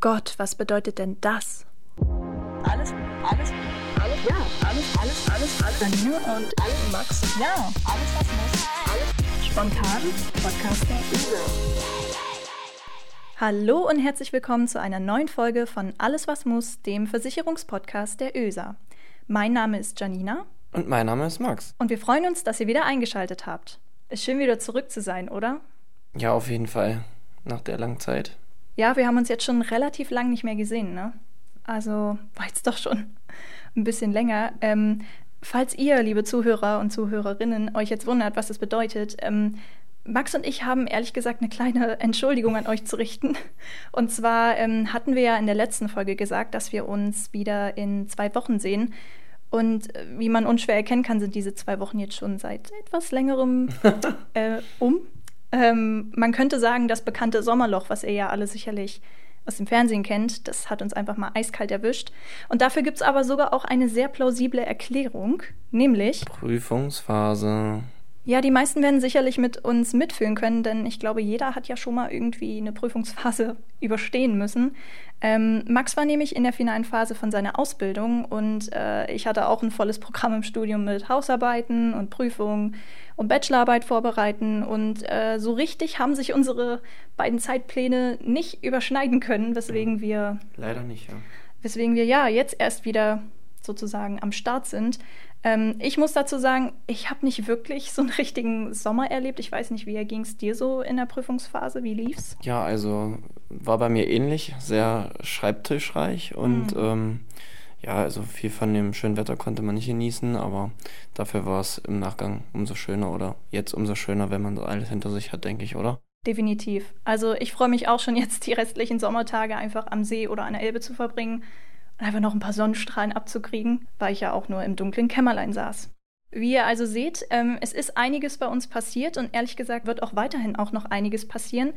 Gott, was bedeutet denn das? Alles, alles, alles, ja, alles, alles, alles, alles. Janine und alles, Max. Ja, alles, was muss. Alles spontan. Podcast der Hallo und herzlich willkommen zu einer neuen Folge von Alles, was muss, dem Versicherungspodcast der ÖSA. Mein Name ist Janina. Und mein Name ist Max. Und wir freuen uns, dass ihr wieder eingeschaltet habt. Ist schön, wieder zurück zu sein, oder? Ja, auf jeden Fall. Nach der langen Zeit. Ja, wir haben uns jetzt schon relativ lang nicht mehr gesehen, ne? Also war jetzt doch schon ein bisschen länger. Ähm, falls ihr, liebe Zuhörer und Zuhörerinnen, euch jetzt wundert, was das bedeutet, ähm, Max und ich haben ehrlich gesagt eine kleine Entschuldigung an euch zu richten. Und zwar ähm, hatten wir ja in der letzten Folge gesagt, dass wir uns wieder in zwei Wochen sehen. Und äh, wie man unschwer erkennen kann, sind diese zwei Wochen jetzt schon seit etwas längerem äh, um. Ähm, man könnte sagen, das bekannte Sommerloch, was ihr ja alle sicherlich aus dem Fernsehen kennt, das hat uns einfach mal eiskalt erwischt. Und dafür gibt es aber sogar auch eine sehr plausible Erklärung, nämlich Prüfungsphase. Ja, die meisten werden sicherlich mit uns mitfühlen können, denn ich glaube, jeder hat ja schon mal irgendwie eine Prüfungsphase überstehen müssen. Ähm, Max war nämlich in der finalen Phase von seiner Ausbildung und äh, ich hatte auch ein volles Programm im Studium mit Hausarbeiten und Prüfungen und Bachelorarbeit vorbereiten. Und äh, so richtig haben sich unsere beiden Zeitpläne nicht überschneiden können, weswegen wir. Leider nicht, ja. Weswegen wir ja jetzt erst wieder sozusagen am Start sind. Ähm, ich muss dazu sagen, ich habe nicht wirklich so einen richtigen Sommer erlebt. Ich weiß nicht, wie ging es dir so in der Prüfungsphase? Wie lief's? Ja, also war bei mir ähnlich, sehr schreibtischreich und mhm. ähm, ja, also viel von dem schönen Wetter konnte man nicht genießen, aber dafür war es im Nachgang umso schöner oder jetzt umso schöner, wenn man das alles hinter sich hat, denke ich, oder? Definitiv. Also ich freue mich auch schon jetzt die restlichen Sommertage einfach am See oder an der Elbe zu verbringen einfach noch ein paar Sonnenstrahlen abzukriegen, weil ich ja auch nur im dunklen Kämmerlein saß. Wie ihr also seht, ähm, es ist einiges bei uns passiert und ehrlich gesagt wird auch weiterhin auch noch einiges passieren,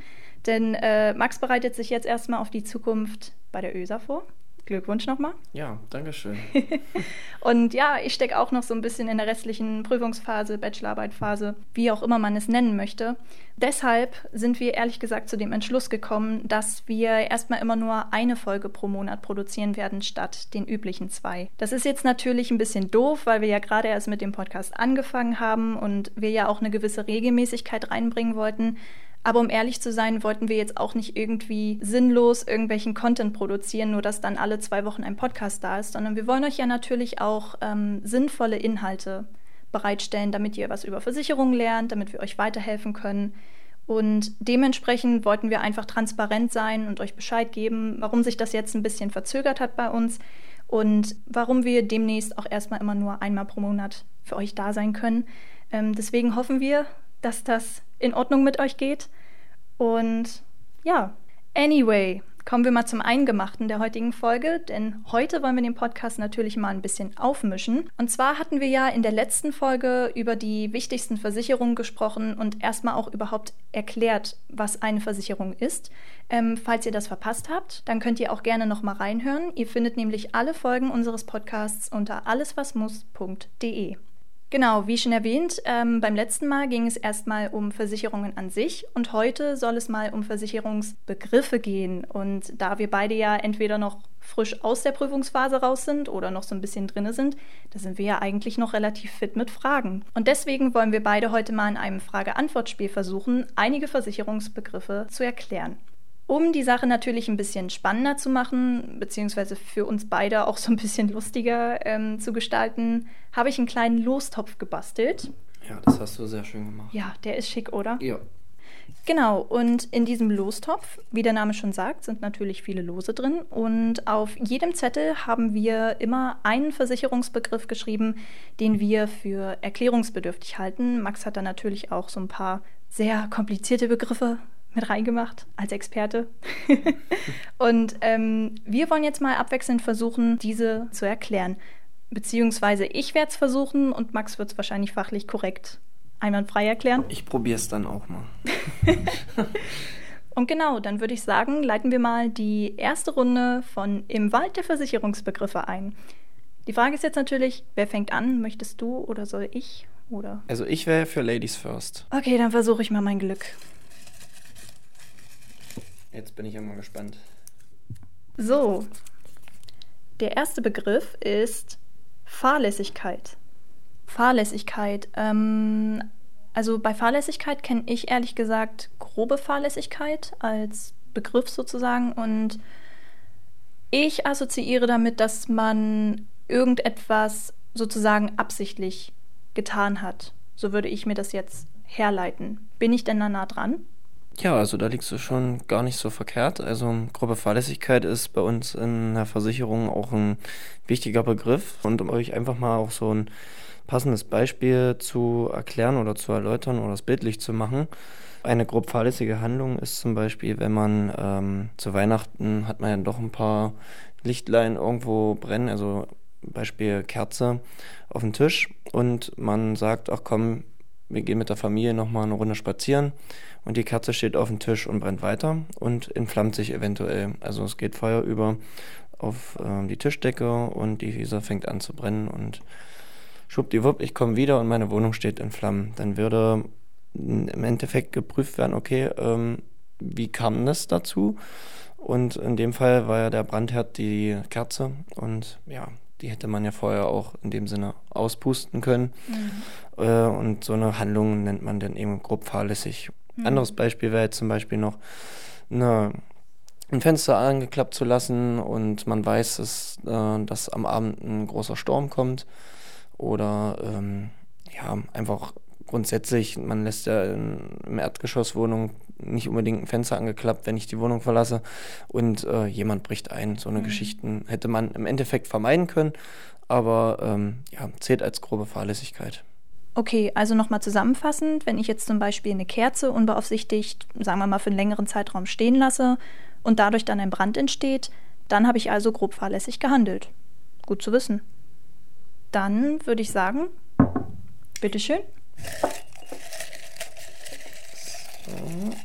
denn äh, Max bereitet sich jetzt erstmal auf die Zukunft bei der ÖSA vor. Glückwunsch nochmal. Ja, danke schön. und ja, ich stecke auch noch so ein bisschen in der restlichen Prüfungsphase, Bachelorarbeitphase, wie auch immer man es nennen möchte. Deshalb sind wir ehrlich gesagt zu dem Entschluss gekommen, dass wir erstmal immer nur eine Folge pro Monat produzieren werden, statt den üblichen zwei. Das ist jetzt natürlich ein bisschen doof, weil wir ja gerade erst mit dem Podcast angefangen haben und wir ja auch eine gewisse Regelmäßigkeit reinbringen wollten. Aber um ehrlich zu sein, wollten wir jetzt auch nicht irgendwie sinnlos irgendwelchen Content produzieren, nur dass dann alle zwei Wochen ein Podcast da ist, sondern wir wollen euch ja natürlich auch ähm, sinnvolle Inhalte bereitstellen, damit ihr was über Versicherungen lernt, damit wir euch weiterhelfen können. Und dementsprechend wollten wir einfach transparent sein und euch Bescheid geben, warum sich das jetzt ein bisschen verzögert hat bei uns und warum wir demnächst auch erstmal immer nur einmal pro Monat für euch da sein können. Ähm, deswegen hoffen wir, dass das in Ordnung mit euch geht. Und ja, anyway, kommen wir mal zum Eingemachten der heutigen Folge, denn heute wollen wir den Podcast natürlich mal ein bisschen aufmischen. Und zwar hatten wir ja in der letzten Folge über die wichtigsten Versicherungen gesprochen und erstmal auch überhaupt erklärt, was eine Versicherung ist. Ähm, falls ihr das verpasst habt, dann könnt ihr auch gerne noch mal reinhören. Ihr findet nämlich alle Folgen unseres Podcasts unter alleswasmuss.de. Genau, wie schon erwähnt, ähm, beim letzten Mal ging es erstmal um Versicherungen an sich und heute soll es mal um Versicherungsbegriffe gehen. Und da wir beide ja entweder noch frisch aus der Prüfungsphase raus sind oder noch so ein bisschen drinne sind, da sind wir ja eigentlich noch relativ fit mit Fragen. Und deswegen wollen wir beide heute mal in einem Frage-Antwort-Spiel versuchen, einige Versicherungsbegriffe zu erklären. Um die Sache natürlich ein bisschen spannender zu machen, beziehungsweise für uns beide auch so ein bisschen lustiger ähm, zu gestalten, habe ich einen kleinen Lostopf gebastelt. Ja, das hast du sehr schön gemacht. Ja, der ist schick, oder? Ja. Genau, und in diesem Lostopf, wie der Name schon sagt, sind natürlich viele Lose drin. Und auf jedem Zettel haben wir immer einen Versicherungsbegriff geschrieben, den wir für erklärungsbedürftig halten. Max hat da natürlich auch so ein paar sehr komplizierte Begriffe mit reingemacht als Experte. und ähm, wir wollen jetzt mal abwechselnd versuchen, diese zu erklären. Beziehungsweise ich werde es versuchen und Max wird es wahrscheinlich fachlich korrekt einwandfrei erklären. Ich probiere es dann auch mal. und genau, dann würde ich sagen, leiten wir mal die erste Runde von Im Wald der Versicherungsbegriffe ein. Die Frage ist jetzt natürlich, wer fängt an? Möchtest du oder soll ich? Oder? Also ich wäre für Ladies First. Okay, dann versuche ich mal mein Glück. Jetzt bin ich ja mal gespannt. So, der erste Begriff ist Fahrlässigkeit. Fahrlässigkeit. Ähm, also bei Fahrlässigkeit kenne ich ehrlich gesagt grobe Fahrlässigkeit als Begriff sozusagen und ich assoziiere damit, dass man irgendetwas sozusagen absichtlich getan hat. So würde ich mir das jetzt herleiten. Bin ich denn da nah dran? Ja, also da liegst du schon gar nicht so verkehrt. Also grobe Fahrlässigkeit ist bei uns in der Versicherung auch ein wichtiger Begriff. Und um euch einfach mal auch so ein passendes Beispiel zu erklären oder zu erläutern oder es bildlich zu machen. Eine grob fahrlässige Handlung ist zum Beispiel, wenn man ähm, zu Weihnachten hat man ja doch ein paar Lichtlein irgendwo brennen, also Beispiel Kerze auf den Tisch und man sagt, ach komm, wir gehen mit der Familie nochmal eine Runde spazieren und die Kerze steht auf dem Tisch und brennt weiter und entflammt sich eventuell. Also es geht Feuer über auf äh, die Tischdecke und die Wiese fängt an zu brennen und schwuppdiwupp, ich komme wieder und meine Wohnung steht in Flammen. Dann würde im Endeffekt geprüft werden, okay, ähm, wie kam das dazu? Und in dem Fall war ja der Brandherd die Kerze und ja, die hätte man ja vorher auch in dem Sinne auspusten können. Mhm. Äh, und so eine Handlung nennt man dann eben grob fahrlässig. Mhm. Anderes Beispiel wäre jetzt zum Beispiel noch eine, ein Fenster angeklappt zu lassen und man weiß, dass, äh, dass am Abend ein großer Sturm kommt. Oder ähm, ja, einfach grundsätzlich, man lässt ja in, im Erdgeschosswohnung nicht unbedingt ein Fenster angeklappt, wenn ich die Wohnung verlasse und äh, jemand bricht ein. So eine mhm. Geschichten hätte man im Endeffekt vermeiden können, aber ähm, ja, zählt als grobe Fahrlässigkeit. Okay, also nochmal zusammenfassend, wenn ich jetzt zum Beispiel eine Kerze unbeaufsichtigt, sagen wir mal, für einen längeren Zeitraum stehen lasse und dadurch dann ein Brand entsteht, dann habe ich also grob fahrlässig gehandelt. Gut zu wissen. Dann würde ich sagen, bitteschön. So.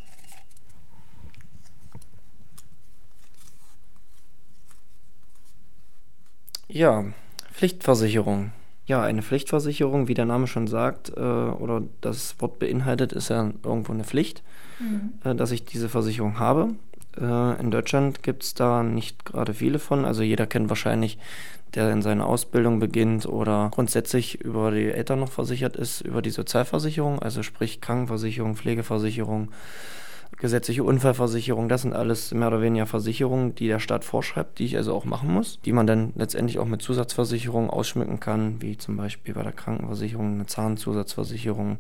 Ja, Pflichtversicherung. Ja, eine Pflichtversicherung, wie der Name schon sagt, äh, oder das Wort beinhaltet, ist ja irgendwo eine Pflicht, mhm. äh, dass ich diese Versicherung habe. Äh, in Deutschland gibt es da nicht gerade viele von. Also jeder kennt wahrscheinlich, der in seiner Ausbildung beginnt oder grundsätzlich über die Eltern noch versichert ist, über die Sozialversicherung, also sprich Krankenversicherung, Pflegversicherung, gesetzliche Unfallversicherung, das sind alles mehr oder weniger Versicherungen, die der Staat vorschreibt, die ich also auch machen muss, die man dann letztendlich auch mit Zusatzversicherungen ausschmücken kann, wie zum Beispiel bei der Krankenversicherung eine Zahnzusatzversicherung.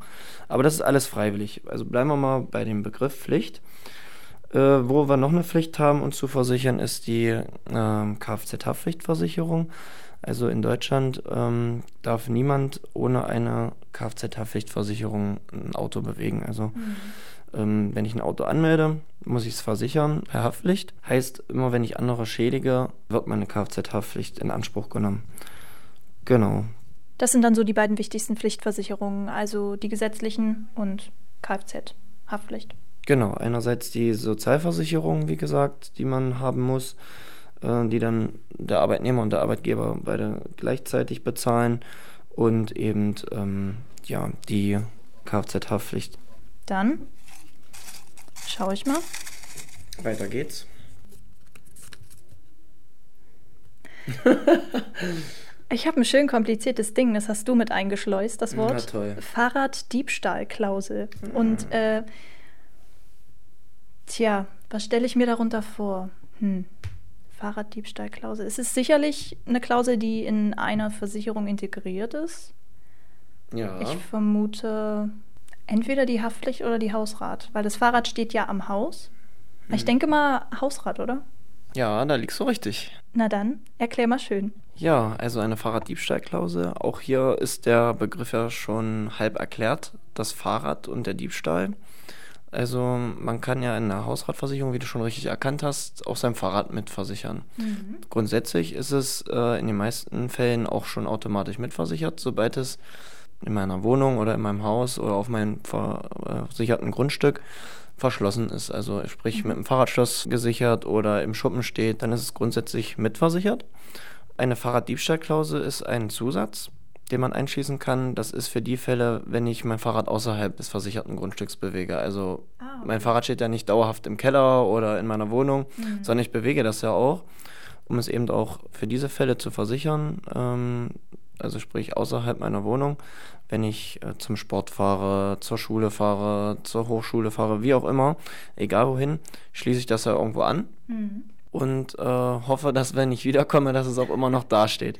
Aber das ist alles freiwillig. Also bleiben wir mal bei dem Begriff Pflicht. Äh, wo wir noch eine Pflicht haben, uns zu versichern, ist die äh, Kfz-Haftpflichtversicherung. Also in Deutschland ähm, darf niemand ohne eine Kfz-Haftpflichtversicherung ein Auto bewegen. Also mhm. ähm, wenn ich ein Auto anmelde, muss ich es versichern per Haftpflicht. Heißt, immer wenn ich andere schädige, wird meine Kfz-Haftpflicht in Anspruch genommen. Genau. Das sind dann so die beiden wichtigsten Pflichtversicherungen, also die gesetzlichen und Kfz-Haftpflicht. Genau, einerseits die Sozialversicherung, wie gesagt, die man haben muss, äh, die dann der Arbeitnehmer und der Arbeitgeber beide gleichzeitig bezahlen und eben ähm, ja, die Kfz-Haftpflicht. Dann schaue ich mal. Weiter geht's. Ich habe ein schön kompliziertes Ding, das hast du mit eingeschleust, das Wort. Na toll. Fahrraddiebstahlklausel. Mhm. Und äh, Tja, was stelle ich mir darunter vor? Hm. Fahrraddiebstahlklausel. Es ist sicherlich eine Klausel, die in einer Versicherung integriert ist. Ja. Ich vermute entweder die Haftpflicht oder die Hausrat, weil das Fahrrad steht ja am Haus. Hm. Ich denke mal Hausrat, oder? Ja, da liegst du richtig. Na dann, erklär mal schön. Ja, also eine Fahrraddiebstahlklausel. Auch hier ist der Begriff ja schon halb erklärt. Das Fahrrad und der Diebstahl. Also man kann ja in der Hausratversicherung, wie du schon richtig erkannt hast, auch sein Fahrrad mitversichern. Mhm. Grundsätzlich ist es äh, in den meisten Fällen auch schon automatisch mitversichert, sobald es in meiner Wohnung oder in meinem Haus oder auf meinem versicherten Grundstück verschlossen ist. Also sprich mhm. mit dem Fahrradschloss gesichert oder im Schuppen steht, dann ist es grundsätzlich mitversichert. Eine Fahrraddiebstahlklausel ist ein Zusatz, den man einschließen kann. Das ist für die Fälle, wenn ich mein Fahrrad außerhalb des versicherten Grundstücks bewege. Also ah, okay. mein Fahrrad steht ja nicht dauerhaft im Keller oder in meiner Wohnung, mhm. sondern ich bewege das ja auch, um es eben auch für diese Fälle zu versichern. Ähm, also sprich außerhalb meiner Wohnung, wenn ich äh, zum Sport fahre, zur Schule fahre, zur Hochschule fahre, wie auch immer, egal wohin, schließe ich das ja irgendwo an. Mhm und äh, hoffe, dass wenn ich wiederkomme, dass es auch immer noch dasteht.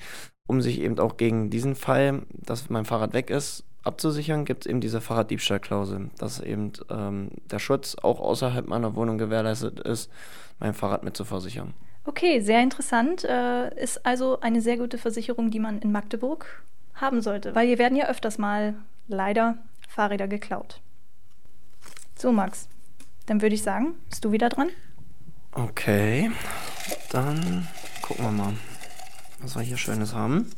Um sich eben auch gegen diesen Fall, dass mein Fahrrad weg ist, abzusichern, gibt es eben diese Fahrraddiebstahlklausel, dass eben ähm, der Schutz auch außerhalb meiner Wohnung gewährleistet ist, mein Fahrrad mit zu versichern. Okay, sehr interessant. Äh, ist also eine sehr gute Versicherung, die man in Magdeburg haben sollte, weil hier werden ja öfters mal leider Fahrräder geklaut. So, Max, dann würde ich sagen, bist du wieder dran? Okay, dann gucken wir mal, was wir hier Schönes haben.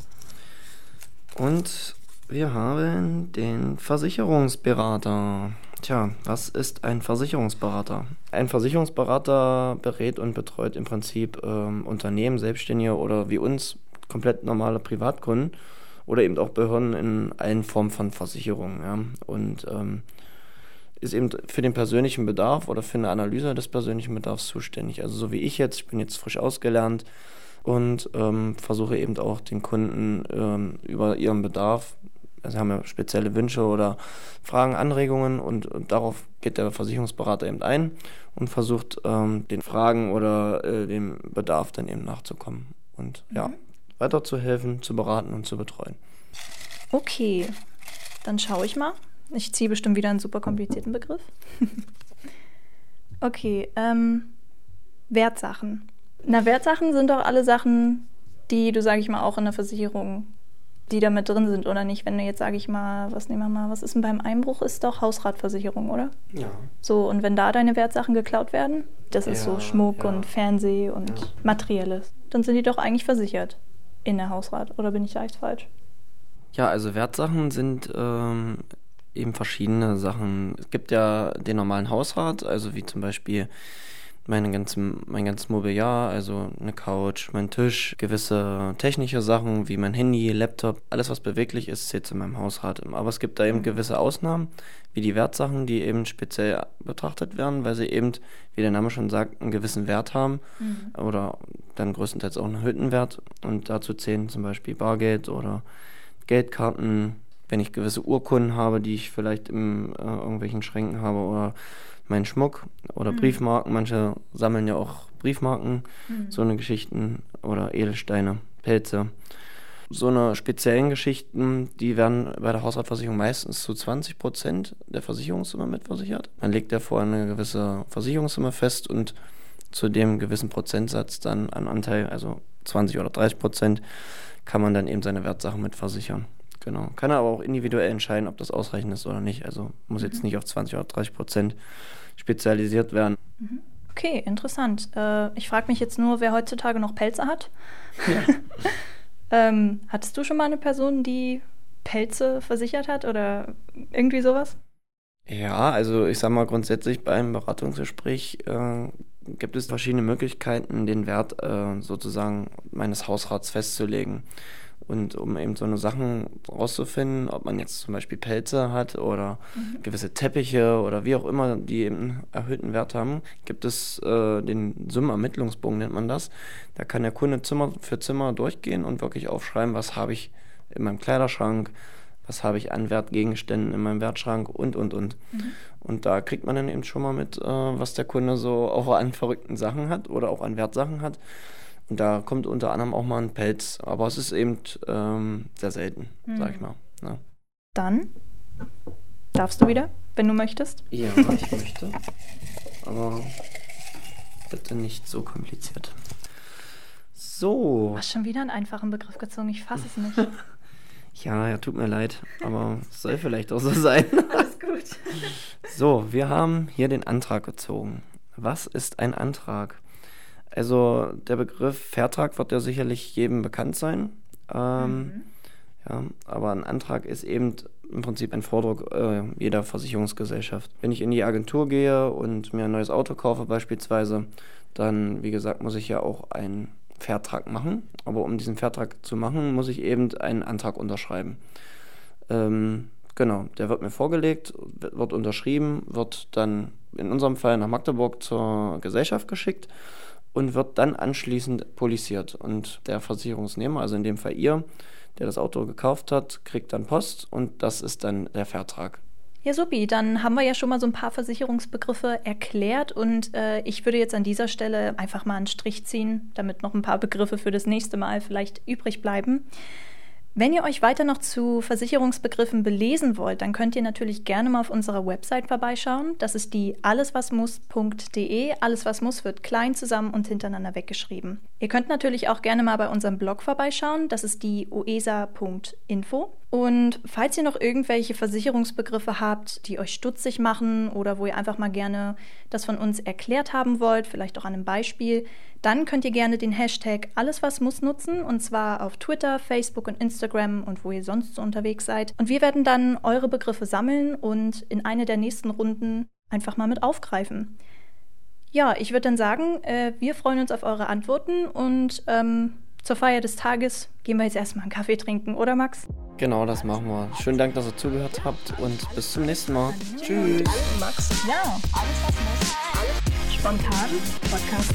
Und wir haben den Versicherungsberater. Tja, was ist ein Versicherungsberater? Ein Versicherungsberater berät und betreut im Prinzip ähm, Unternehmen, Selbstständige oder wie uns komplett normale Privatkunden oder eben auch Behörden in allen Formen von Versicherungen. Ja? Und ähm, ist eben für den persönlichen Bedarf oder für eine Analyse des persönlichen Bedarfs zuständig. Also so wie ich jetzt, ich bin jetzt frisch ausgelernt und ähm, versuche eben auch den Kunden ähm, über ihren Bedarf, also haben ja spezielle Wünsche oder Fragen, Anregungen und, und darauf geht der Versicherungsberater eben ein und versucht ähm, den Fragen oder äh, dem Bedarf dann eben nachzukommen und mhm. ja, weiterzuhelfen, zu beraten und zu betreuen. Okay, dann schaue ich mal. Ich ziehe bestimmt wieder einen super komplizierten Begriff. okay, ähm, Wertsachen. Na, Wertsachen sind doch alle Sachen, die du, sage ich mal, auch in der Versicherung, die da mit drin sind oder nicht. Wenn du jetzt, sage ich mal, was nehmen wir mal, was ist denn beim Einbruch? Ist doch Hausratversicherung, oder? Ja. So, und wenn da deine Wertsachen geklaut werden, das ist ja, so Schmuck ja. und Fernseh und ja. Materielles, dann sind die doch eigentlich versichert in der Hausrat. Oder bin ich da echt falsch? Ja, also Wertsachen sind ähm, eben verschiedene Sachen. Es gibt ja den normalen Hausrat, also wie zum Beispiel meine ganzen, mein ganzes Mobiliar, also eine Couch, mein Tisch, gewisse technische Sachen wie mein Handy, Laptop, alles was beweglich ist, zählt zu meinem Hausrat. Aber es gibt da eben gewisse Ausnahmen, wie die Wertsachen, die eben speziell betrachtet werden, weil sie eben, wie der Name schon sagt, einen gewissen Wert haben mhm. oder dann größtenteils auch einen erhöhten Wert. Und dazu zählen zum Beispiel Bargeld oder Geldkarten, wenn ich gewisse Urkunden habe, die ich vielleicht in äh, irgendwelchen Schränken habe oder meinen Schmuck oder mhm. Briefmarken. Manche sammeln ja auch Briefmarken, mhm. so eine Geschichten oder Edelsteine, Pelze. So eine speziellen Geschichten, die werden bei der Hausratversicherung meistens zu 20 Prozent der Versicherungssumme mitversichert. Man legt ja vorher eine gewisse Versicherungssumme fest und zu dem gewissen Prozentsatz dann an Anteil, also 20 oder 30 Prozent, kann man dann eben seine Wertsachen mitversichern. Genau. Kann er aber auch individuell entscheiden, ob das ausreichend ist oder nicht. Also muss jetzt mhm. nicht auf 20 oder 30 Prozent spezialisiert werden. Mhm. Okay, interessant. Äh, ich frage mich jetzt nur, wer heutzutage noch Pelze hat. Ja. ähm, hattest du schon mal eine Person, die Pelze versichert hat oder irgendwie sowas? Ja, also ich sag mal grundsätzlich beim Beratungsgespräch äh, gibt es verschiedene Möglichkeiten, den Wert äh, sozusagen meines Hausrats festzulegen. Und um eben so eine Sachen rauszufinden, ob man jetzt zum Beispiel Pelze hat oder mhm. gewisse Teppiche oder wie auch immer, die eben einen erhöhten Wert haben, gibt es äh, den Summenermittlungsbogen, nennt man das. Da kann der Kunde Zimmer für Zimmer durchgehen und wirklich aufschreiben, was habe ich in meinem Kleiderschrank, was habe ich an Wertgegenständen in meinem Wertschrank und, und, und. Mhm. Und da kriegt man dann eben schon mal mit, äh, was der Kunde so auch an verrückten Sachen hat oder auch an Wertsachen hat. Und da kommt unter anderem auch mal ein Pelz, aber es ist eben ähm, sehr selten, mhm. sag ich mal. Ja. Ne? Dann darfst du wieder, wenn du möchtest. Ja, ich möchte. Aber bitte nicht so kompliziert. So. Du hast schon wieder einen einfachen Begriff gezogen, ich fasse es nicht. ja, ja, tut mir leid, aber es soll vielleicht auch so sein. Alles gut. So, wir haben hier den Antrag gezogen. Was ist ein Antrag? Also der Begriff Vertrag wird ja sicherlich jedem bekannt sein. Ähm, mhm. ja, aber ein Antrag ist eben im Prinzip ein Vordruck äh, jeder Versicherungsgesellschaft. Wenn ich in die Agentur gehe und mir ein neues Auto kaufe beispielsweise, dann, wie gesagt, muss ich ja auch einen Vertrag machen. Aber um diesen Vertrag zu machen, muss ich eben einen Antrag unterschreiben. Ähm, genau, der wird mir vorgelegt, wird unterschrieben, wird dann in unserem Fall nach Magdeburg zur Gesellschaft geschickt und wird dann anschließend polisiert. Und der Versicherungsnehmer, also in dem Fall ihr, der das Auto gekauft hat, kriegt dann Post und das ist dann der Vertrag. Ja, supi, dann haben wir ja schon mal so ein paar Versicherungsbegriffe erklärt und äh, ich würde jetzt an dieser Stelle einfach mal einen Strich ziehen, damit noch ein paar Begriffe für das nächste Mal vielleicht übrig bleiben. Wenn ihr euch weiter noch zu Versicherungsbegriffen belesen wollt, dann könnt ihr natürlich gerne mal auf unserer Website vorbeischauen. Das ist die alleswasmuss.de. Alles was muss wird klein zusammen und hintereinander weggeschrieben. Ihr könnt natürlich auch gerne mal bei unserem Blog vorbeischauen. Das ist die oesa.info. Und falls ihr noch irgendwelche Versicherungsbegriffe habt, die euch stutzig machen oder wo ihr einfach mal gerne das von uns erklärt haben wollt, vielleicht auch an einem Beispiel, dann könnt ihr gerne den Hashtag alles was muss nutzen und zwar auf Twitter, Facebook und Instagram und wo ihr sonst so unterwegs seid. Und wir werden dann eure Begriffe sammeln und in eine der nächsten Runden einfach mal mit aufgreifen. Ja, ich würde dann sagen, äh, wir freuen uns auf eure Antworten und ähm, zur Feier des Tages gehen wir jetzt erstmal einen Kaffee trinken, oder Max? Genau, das machen wir. Schönen Dank, dass ihr zugehört habt und bis zum nächsten Mal. Tschüss. Max, ja, alles was muss. Spontan. Podcast.